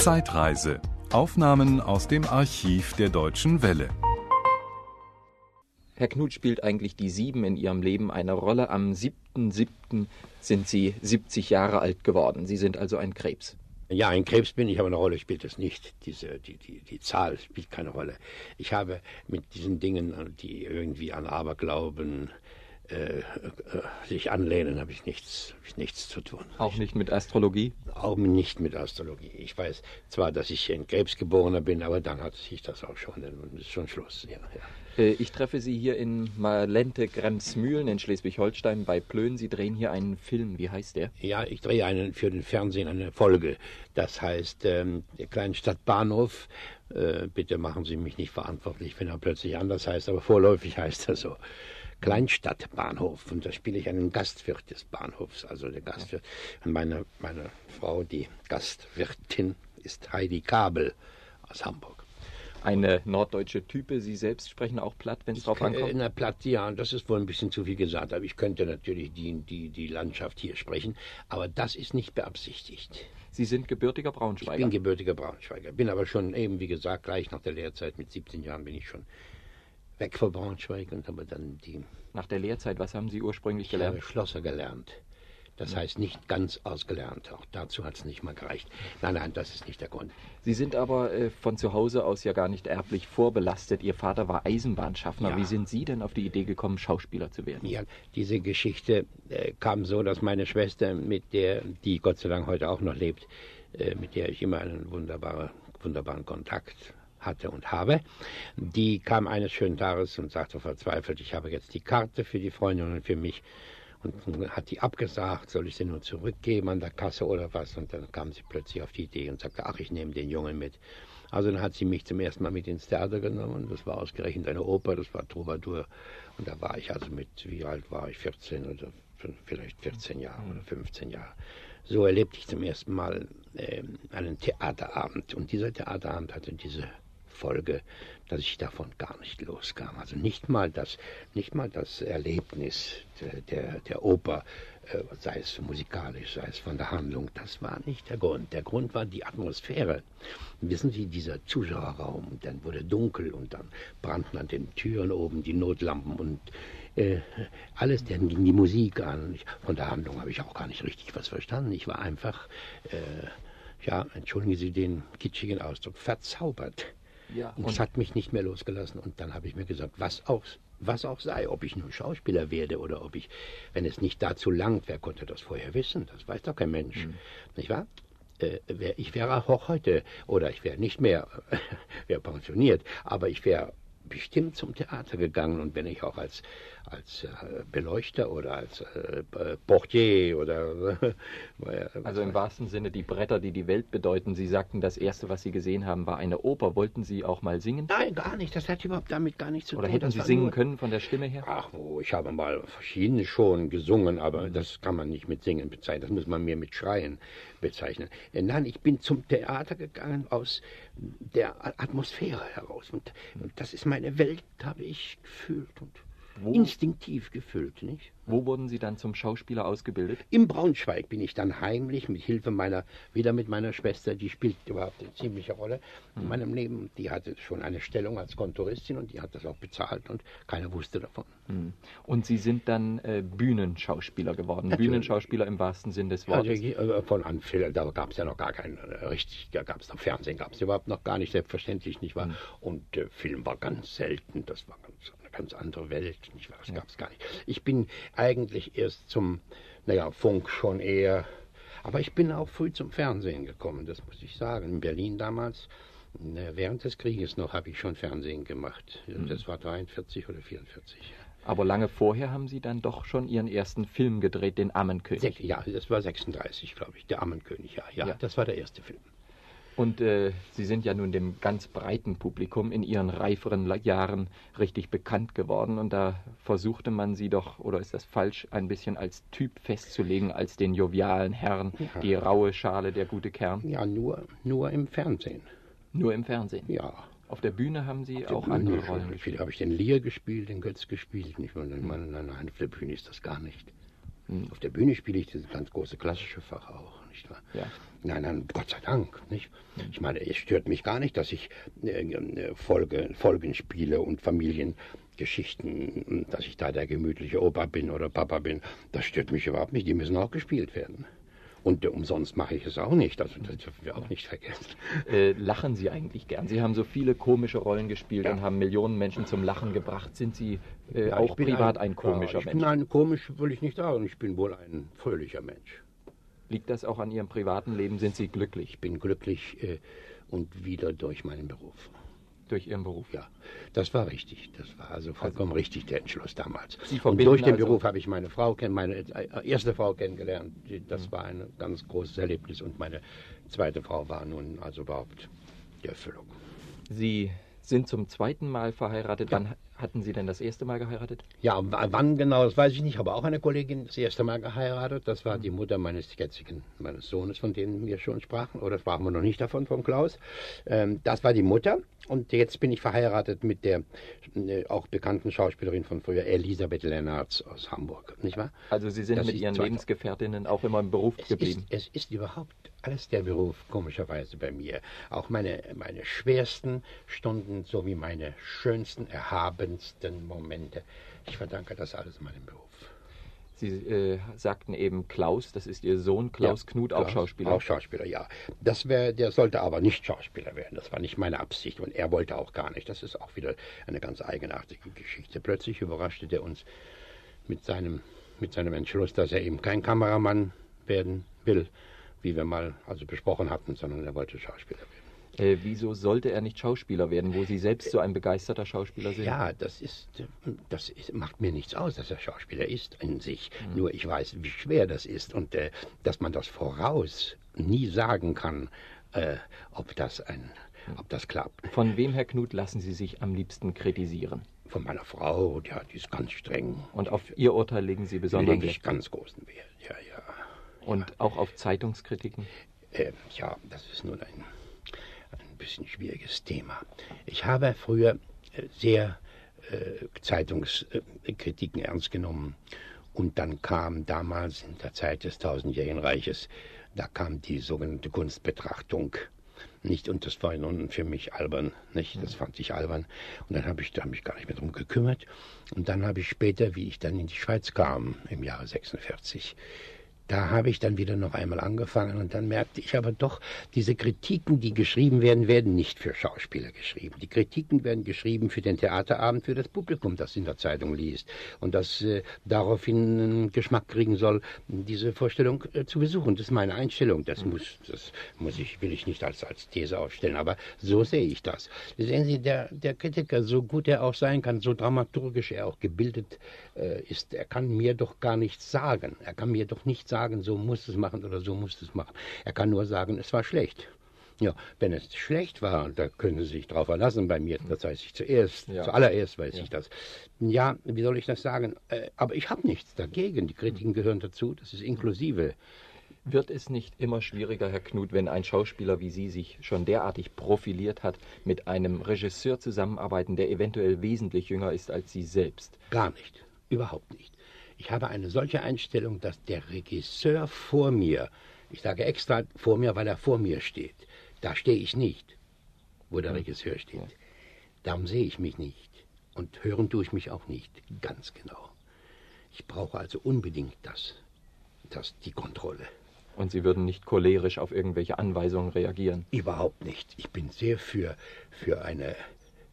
Zeitreise. Aufnahmen aus dem Archiv der Deutschen Welle. Herr Knut spielt eigentlich die Sieben in Ihrem Leben eine Rolle. Am 7.7. sind Sie 70 Jahre alt geworden. Sie sind also ein Krebs. Ja, ein Krebs bin ich, aber eine Rolle spielt es nicht. Diese, die, die, die Zahl spielt keine Rolle. Ich habe mit diesen Dingen, die irgendwie an Aberglauben äh, äh, sich anlehnen, habe ich nichts, hab ich nichts zu tun. Auch nicht mit Astrologie? Auch nicht mit Astrologie. Ich weiß zwar, dass ich ein Krebsgeborener bin, aber dann hat sich das auch schon, dann ist schon Schluss. Ja, ja. Äh, ich treffe Sie hier in Malente Grenzmühlen in Schleswig-Holstein bei Plön. Sie drehen hier einen Film. Wie heißt der? Ja, ich drehe einen für den Fernsehen eine Folge. Das heißt ähm, der Kleinstadt Bahnhof. Äh, bitte machen Sie mich nicht verantwortlich, wenn er plötzlich anders heißt, aber vorläufig heißt er so. Kleinstadtbahnhof und da spiele ich einen Gastwirt des Bahnhofs, also der Gastwirt. Und meine, meine Frau, die Gastwirtin, ist Heidi Kabel aus Hamburg. Eine norddeutsche Type. Sie selbst sprechen auch platt, wenn es drauf ankommt? Na, platt, ja, das ist wohl ein bisschen zu viel gesagt. Aber ich könnte natürlich die, die, die Landschaft hier sprechen. Aber das ist nicht beabsichtigt. Sie sind gebürtiger Braunschweiger? Ich bin gebürtiger Braunschweiger. Bin aber schon eben, wie gesagt, gleich nach der Lehrzeit mit 17 Jahren bin ich schon weg von Braunschweig und habe dann die. Nach der Lehrzeit, was haben Sie ursprünglich ich gelernt? Ich habe Schlosser gelernt. Das heißt nicht ganz ausgelernt. Auch dazu hat es nicht mal gereicht. Nein, nein, das ist nicht der Grund. Sie sind aber äh, von zu Hause aus ja gar nicht erblich vorbelastet. Ihr Vater war Eisenbahnschaffner. Ja. Wie sind Sie denn auf die Idee gekommen, Schauspieler zu werden? Ja, diese Geschichte äh, kam so, dass meine Schwester, mit der, die Gott sei Dank heute auch noch lebt, äh, mit der ich immer einen wunderbaren, wunderbaren Kontakt hatte und habe. Die kam eines schönen Tages und sagte verzweifelt, ich habe jetzt die Karte für die Freundin und für mich. Und hat die abgesagt, soll ich sie nur zurückgeben an der Kasse oder was? Und dann kam sie plötzlich auf die Idee und sagte, ach, ich nehme den Jungen mit. Also dann hat sie mich zum ersten Mal mit ins Theater genommen. Das war ausgerechnet eine Oper, das war Troubadour. Und da war ich also mit, wie alt war ich, 14 oder vielleicht 14 Jahre oder 15 Jahre. So erlebte ich zum ersten Mal äh, einen Theaterabend. Und dieser Theaterabend hatte diese Folge, dass ich davon gar nicht loskam. Also nicht mal das, nicht mal das Erlebnis der, der, der Oper, äh, sei es musikalisch, sei es von der Handlung, das war nicht der Grund. Der Grund war die Atmosphäre. Wissen Sie, dieser Zuschauerraum, dann wurde dunkel und dann brannten an den Türen oben die Notlampen und äh, alles, dann ging die Musik an. Von der Handlung habe ich auch gar nicht richtig was verstanden. Ich war einfach, äh, ja, entschuldigen Sie den kitschigen Ausdruck, verzaubert. Ja, und es hat mich nicht mehr losgelassen. Und dann habe ich mir gesagt, was auch, was auch sei, ob ich nun Schauspieler werde oder ob ich, wenn es nicht dazu langt, wer konnte das vorher wissen? Das weiß doch kein Mensch. Mhm. Nicht wahr? Äh, ich wäre auch heute, oder ich wäre nicht mehr, wäre pensioniert, aber ich wäre bestimmt zum Theater gegangen und wenn ich auch als, als äh, Beleuchter oder als äh, Portier oder. also im wahrsten Sinne die Bretter, die die Welt bedeuten. Sie sagten, das erste, was Sie gesehen haben, war eine Oper. Wollten Sie auch mal singen? Nein, gar nicht. Das hat überhaupt damit gar nichts zu oder tun. Oder hätten Sie singen nur... können von der Stimme her? Ach, wo, ich habe mal verschiedene schon gesungen, aber mhm. das kann man nicht mit Singen bezeichnen. Das muss man mehr mit Schreien bezeichnen. Nein, ich bin zum Theater gegangen aus der Atmosphäre heraus. Und, und das ist meine Welt, habe ich gefühlt und Wo? instinktiv gefühlt, nicht? Wo wurden Sie dann zum Schauspieler ausgebildet? In Braunschweig bin ich dann heimlich mit Hilfe meiner, wieder mit meiner Schwester, die spielt überhaupt eine ziemliche Rolle in meinem Leben. Die hatte schon eine Stellung als Kontoristin und die hat das auch bezahlt und keiner wusste davon. Und Sie sind dann äh, Bühnenschauspieler geworden, Natürlich. Bühnenschauspieler im wahrsten Sinn des Wortes. Also, äh, von Anfang, da gab es ja noch gar keinen, äh, richtig, da gab es noch Fernsehen, gab es überhaupt noch gar nicht, selbstverständlich, nicht wahr? Mhm. Und äh, Film war ganz selten, das war ganz, ganz andere Welt, nicht wahr? Das ja. gab es gar nicht. Ich bin eigentlich erst zum, naja, Funk schon eher. Aber ich bin auch früh zum Fernsehen gekommen, das muss ich sagen. In Berlin damals, während des Krieges noch, habe ich schon Fernsehen gemacht. Das war 43 oder 44. Aber lange vorher haben Sie dann doch schon Ihren ersten Film gedreht, den Ammenkönig. Ja, das war 36, glaube ich, der Ammenkönig, ja, ja, ja. Das war der erste Film. Und äh, Sie sind ja nun dem ganz breiten Publikum in Ihren reiferen Jahren richtig bekannt geworden. Und da versuchte man Sie doch, oder ist das falsch, ein bisschen als Typ festzulegen, als den jovialen Herrn, ja. die raue Schale, der gute Kern? Ja, nur, nur im Fernsehen. Nur im Fernsehen? Ja. Auf der Bühne haben Sie auch Bühne andere Rollen gespielt? habe ich den Lear gespielt, den Götz gespielt. Nicht? Nein, nein, nein, auf der Bühne ist das gar nicht. Hm. Auf der Bühne spiele ich das ganz große klassische Fach auch, nicht wahr? Ja. Nein, nein, Gott sei Dank, nicht? Hm. Ich meine, es stört mich gar nicht, dass ich äh, äh Folge, Folgen spiele und Familiengeschichten, dass ich da der gemütliche Opa bin oder Papa bin. Das stört mich überhaupt nicht. Die müssen auch gespielt werden. Und umsonst mache ich es auch nicht. Also das dürfen wir auch nicht vergessen. Äh, lachen Sie eigentlich gern? Sie haben so viele komische Rollen gespielt ja. und haben Millionen Menschen zum Lachen gebracht. Sind Sie äh, ja, auch privat ein, ein komischer ja, ich Mensch? Bin ein komisch will ich nicht sagen. Ich bin wohl ein fröhlicher Mensch. Liegt das auch an Ihrem privaten Leben? Sind Sie glücklich? Ich bin glücklich äh, und wieder durch meinen Beruf durch Ihren Beruf. Ja, das war richtig. Das war also vollkommen also, richtig der Entschluss damals. Und durch den also Beruf habe ich meine Frau, meine äh, erste Frau kennengelernt. Das mhm. war ein ganz großes Erlebnis und meine zweite Frau war nun also überhaupt die Erfüllung. Sie sind zum zweiten Mal verheiratet. Ja. Wann hatten Sie denn das erste Mal geheiratet? Ja, wann genau, das weiß ich nicht. Ich habe auch eine Kollegin das erste Mal geheiratet. Das war die Mutter meines jetzigen, meines Sohnes, von dem wir schon sprachen. Oder sprachen wir noch nicht davon, vom Klaus. Ähm, das war die Mutter. Und jetzt bin ich verheiratet mit der äh, auch bekannten Schauspielerin von früher, Elisabeth Lennartz aus Hamburg, nicht wahr? Also Sie sind das mit Ihren Lebensgefährtinnen auch immer im Beruf es geblieben? Ist, es ist überhaupt alles der Beruf, komischerweise bei mir. Auch meine, meine schwersten Stunden sowie meine schönsten, erhabensten Momente. Ich verdanke das alles meinem Beruf. Sie äh, sagten eben Klaus, das ist Ihr Sohn, Klaus ja, Knut, auch Klaus, Schauspieler. Auch Schauspieler, ja. Das wär, der sollte aber nicht Schauspieler werden. Das war nicht meine Absicht und er wollte auch gar nicht. Das ist auch wieder eine ganz eigenartige Geschichte. Plötzlich überraschte der uns mit seinem, mit seinem Entschluss, dass er eben kein Kameramann werden will, wie wir mal also besprochen hatten, sondern er wollte Schauspieler werden. Äh, wieso sollte er nicht Schauspieler werden, wo Sie selbst so ein begeisterter Schauspieler sind? Ja, das ist, das ist, macht mir nichts aus, dass er Schauspieler ist in sich. Mhm. Nur ich weiß, wie schwer das ist und äh, dass man das voraus nie sagen kann, äh, ob das ein, ob das klappt. Von wem, Herr Knut, lassen Sie sich am liebsten kritisieren? Von meiner Frau, ja, die ist ganz streng. Und auf Ihr Urteil legen Sie besonders Wert? Lege ich ganz großen Wert, ja, ja. Und ja. auch auf Zeitungskritiken? Äh, ja, das ist nun ein bisschen schwieriges Thema. Ich habe früher äh, sehr äh, Zeitungskritiken ernst genommen. Und dann kam damals in der Zeit des Tausendjährigen Reiches, da kam die sogenannte Kunstbetrachtung. Nicht, und das war nun für mich albern, nicht? Das fand ich albern. Und dann habe ich da mich gar nicht mehr drum gekümmert. Und dann habe ich später, wie ich dann in die Schweiz kam, im Jahre 46, da habe ich dann wieder noch einmal angefangen und dann merkte ich aber doch, diese Kritiken, die geschrieben werden, werden nicht für Schauspieler geschrieben. Die Kritiken werden geschrieben für den Theaterabend, für das Publikum, das in der Zeitung liest und das äh, daraufhin einen Geschmack kriegen soll, diese Vorstellung äh, zu besuchen. Das ist meine Einstellung. Das mhm. muss, das muss ich, will ich nicht als, als These aufstellen, aber so sehe ich das. Sehen Sie, der, der Kritiker, so gut er auch sein kann, so dramaturgisch er auch gebildet äh, ist, er kann mir doch gar nichts sagen. Er kann mir doch nicht sagen, sagen, so muss es machen oder so muss es machen. Er kann nur sagen, es war schlecht. Ja, wenn es schlecht war, da können Sie sich drauf verlassen bei mir, das weiß ich zuerst, ja. zuallererst weiß ja. ich das. Ja, wie soll ich das sagen? Äh, aber ich habe nichts dagegen. Die Kritiken gehören dazu, das ist inklusive. Wird es nicht immer schwieriger, Herr Knut, wenn ein Schauspieler wie Sie sich schon derartig profiliert hat, mit einem Regisseur zusammenarbeiten, der eventuell wesentlich jünger ist als Sie selbst? Gar nicht, überhaupt nicht. Ich habe eine solche Einstellung, dass der Regisseur vor mir, ich sage extra vor mir, weil er vor mir steht, da stehe ich nicht, wo der Regisseur steht. Darum sehe ich mich nicht. Und hören tue ich mich auch nicht, ganz genau. Ich brauche also unbedingt das, das die Kontrolle. Und Sie würden nicht cholerisch auf irgendwelche Anweisungen reagieren? Überhaupt nicht. Ich bin sehr für, für, eine,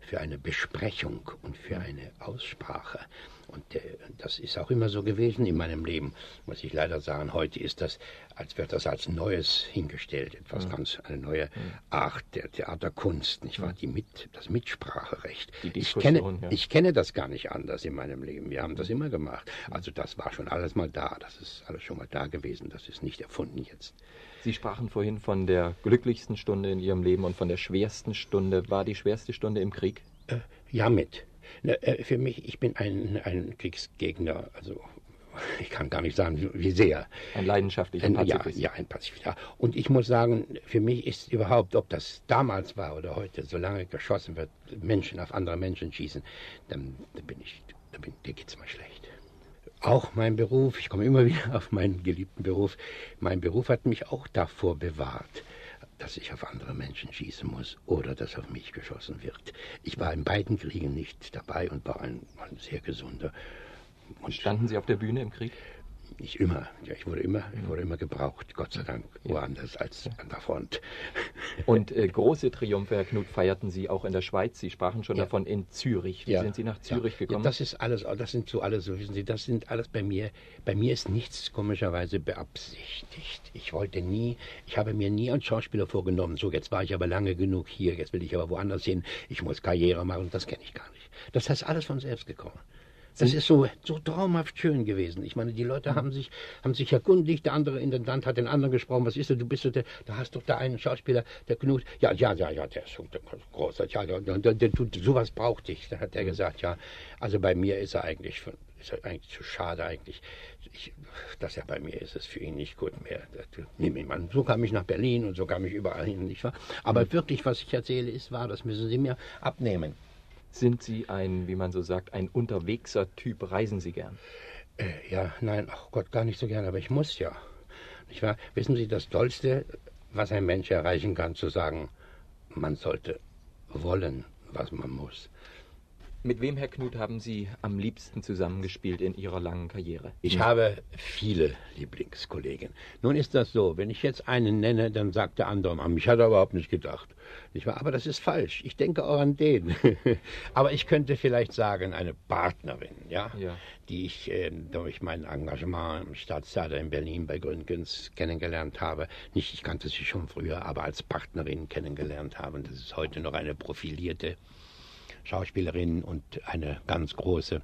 für eine Besprechung und für eine Aussprache. Und äh, das ist auch immer so gewesen in meinem Leben, muss ich leider sagen. Heute ist das, als wird das als Neues hingestellt, etwas ja. ganz, eine neue ja. Art der Theaterkunst, nicht wahr? Die mit, das Mitspracherecht. ich, kenne, ja. ich kenne das gar nicht anders in meinem Leben. Wir haben das immer gemacht. Also das war schon alles mal da. Das ist alles schon mal da gewesen. Das ist nicht erfunden jetzt. Sie sprachen vorhin von der glücklichsten Stunde in Ihrem Leben und von der schwersten Stunde. War die schwerste Stunde im Krieg? Äh, ja, mit. Äh, für mich, ich bin ein, ein Kriegsgegner, also ich kann gar nicht sagen, wie sehr. Ein leidenschaftlicher Pazifist. Ja, ja, ein Pazifist. Ja. Und ich muss sagen, für mich ist überhaupt, ob das damals war oder heute, solange geschossen wird, Menschen auf andere Menschen schießen, dann, dann bin ich, dann bin, dir geht's mal schlecht. Auch mein Beruf, ich komme immer wieder auf meinen geliebten Beruf, mein Beruf hat mich auch davor bewahrt, dass ich auf andere Menschen schießen muss oder dass auf mich geschossen wird. Ich war in beiden Kriegen nicht dabei und war ein, ein sehr gesunder. Und Standen Sie auf der Bühne im Krieg? Nicht immer. Ja, ich wurde immer, ich wurde immer gebraucht, Gott sei Dank, woanders als an der Front. Und äh, große Triumphe, Herr Knut, feierten Sie auch in der Schweiz. Sie sprachen schon ja. davon in Zürich. Wie ja. sind Sie nach Zürich ja. gekommen? das ist alles, das sind so alles, so wissen Sie, das sind alles bei mir. Bei mir ist nichts komischerweise beabsichtigt. Ich wollte nie, ich habe mir nie als Schauspieler vorgenommen, so jetzt war ich aber lange genug hier, jetzt will ich aber woanders hin, ich muss Karriere machen, das kenne ich gar nicht. Das heißt alles von selbst gekommen. Das ist so, so traumhaft schön gewesen. Ich meine, die Leute haben sich, haben sich erkundigt, der andere Intendant hat den anderen gesprochen, was ist du, du bist du, der, da hast doch da einen Schauspieler, der Knut, ja, ja, ja, ja, der ist so großer, ja, der, der, der tut, sowas braucht dich. Da hat er gesagt, ja, also bei mir ist er eigentlich, ist er eigentlich zu schade eigentlich, ich, dass er bei mir ist, ist für ihn nicht gut mehr. So kam ich nach Berlin und so kam ich überall hin, nicht wahr? Aber wirklich, was ich erzähle, ist wahr, das müssen Sie mir abnehmen. Sind Sie ein, wie man so sagt, ein unterwegser Typ? Reisen Sie gern? Äh, ja, nein, ach Gott, gar nicht so gern, aber ich muss ja. Nicht wahr? Wissen Sie, das Tollste, was ein Mensch erreichen kann, zu sagen, man sollte wollen, was man muss. Mit wem, Herr Knut, haben Sie am liebsten zusammengespielt in Ihrer langen Karriere? Ich habe viele Lieblingskollegen. Nun ist das so, wenn ich jetzt einen nenne, dann sagt der andere, an mich hat er überhaupt nicht gedacht. Nicht wahr? Aber das ist falsch. Ich denke auch an den. Aber ich könnte vielleicht sagen, eine Partnerin, ja, ja. die ich äh, durch mein Engagement im Staatstheater in Berlin bei Gründgens kennengelernt habe. Nicht, ich kannte sie schon früher, aber als Partnerin kennengelernt habe. Und das ist heute noch eine profilierte Schauspielerin und eine ganz große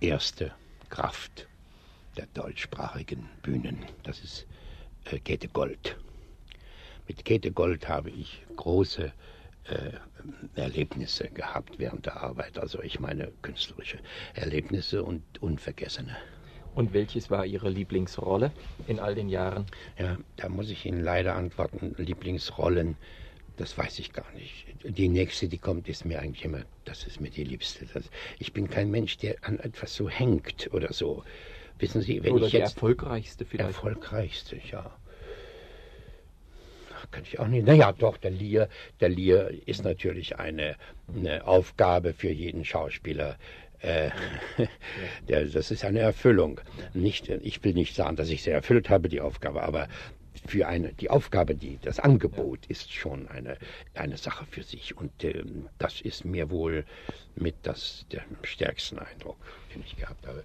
erste Kraft der deutschsprachigen Bühnen. Das ist äh, Käthe Gold. Mit Käthe Gold habe ich große äh, Erlebnisse gehabt während der Arbeit. Also ich meine künstlerische Erlebnisse und unvergessene. Und welches war Ihre Lieblingsrolle in all den Jahren? Ja, da muss ich Ihnen leider antworten. Lieblingsrollen das weiß ich gar nicht. Die nächste, die kommt, ist mir eigentlich immer, das ist mir die liebste. Das, ich bin kein Mensch, der an etwas so hängt oder so. Wissen Sie, wenn oder ich jetzt. erfolgreichste vielleicht. Erfolgreichste, ja. Kann ich auch nicht. Naja, doch, der Lier, der Lier ist natürlich eine, eine Aufgabe für jeden Schauspieler. Äh, das ist eine Erfüllung. Nicht, ich will nicht sagen, dass ich sie erfüllt habe, die Aufgabe, aber für eine, die Aufgabe, die, das Angebot ist schon eine, eine Sache für sich. Und äh, das ist mir wohl mit das, der stärksten Eindruck, den ich gehabt habe,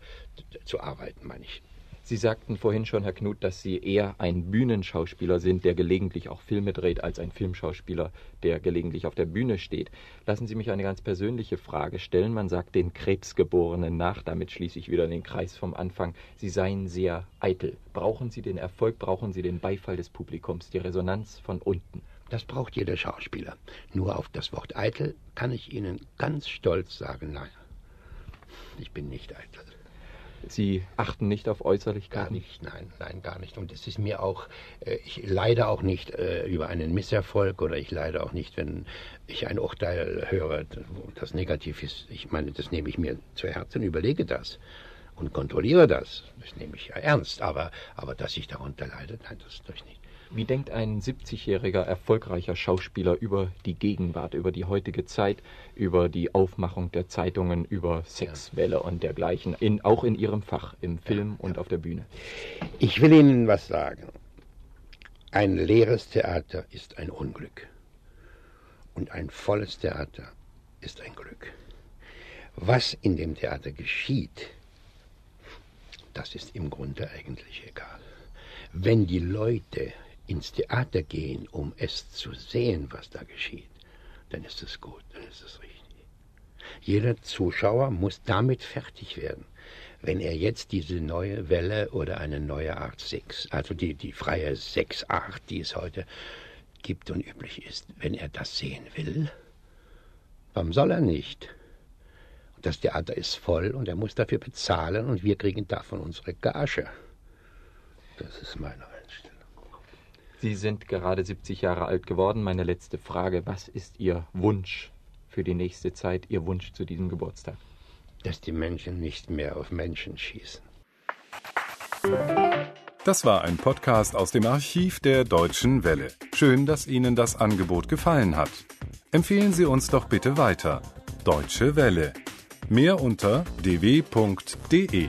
zu arbeiten, meine ich. Sie sagten vorhin schon, Herr Knut, dass Sie eher ein Bühnenschauspieler sind, der gelegentlich auch Filme dreht, als ein Filmschauspieler, der gelegentlich auf der Bühne steht. Lassen Sie mich eine ganz persönliche Frage stellen. Man sagt den Krebsgeborenen nach, damit schließe ich wieder den Kreis vom Anfang. Sie seien sehr eitel. Brauchen Sie den Erfolg, brauchen Sie den Beifall des Publikums, die Resonanz von unten? Das braucht jeder Schauspieler. Nur auf das Wort eitel kann ich Ihnen ganz stolz sagen, nein, ich bin nicht eitel. Sie achten nicht auf Äußerlichkeiten? Gar nicht, nein, nein, gar nicht. Und es ist mir auch, äh, ich leide auch nicht äh, über einen Misserfolg oder ich leide auch nicht, wenn ich ein Urteil höre, das negativ ist. Ich meine, das nehme ich mir zu Herzen, überlege das und kontrolliere das. Das nehme ich ja ernst. Aber, aber dass ich darunter leide, nein, das tue ich nicht. Wie denkt ein 70-jähriger erfolgreicher Schauspieler über die Gegenwart, über die heutige Zeit, über die Aufmachung der Zeitungen, über Sexwelle und dergleichen, in, auch in Ihrem Fach, im Film und auf der Bühne? Ich will Ihnen was sagen. Ein leeres Theater ist ein Unglück. Und ein volles Theater ist ein Glück. Was in dem Theater geschieht, das ist im Grunde eigentlich egal. Wenn die Leute ins Theater gehen, um es zu sehen, was da geschieht, dann ist es gut, dann ist es richtig. Jeder Zuschauer muss damit fertig werden. Wenn er jetzt diese neue Welle oder eine neue Art Sex, also die, die freie Sexart, die es heute gibt und üblich ist, wenn er das sehen will, warum soll er nicht? Das Theater ist voll und er muss dafür bezahlen und wir kriegen davon unsere Gage. Das ist meine Sie sind gerade 70 Jahre alt geworden. Meine letzte Frage, was ist Ihr Wunsch für die nächste Zeit, Ihr Wunsch zu diesem Geburtstag? dass die Menschen nicht mehr auf Menschen schießen. Das war ein Podcast aus dem Archiv der Deutschen Welle. Schön, dass Ihnen das Angebot gefallen hat. Empfehlen Sie uns doch bitte weiter. Deutsche Welle. Mehr unter dw.de.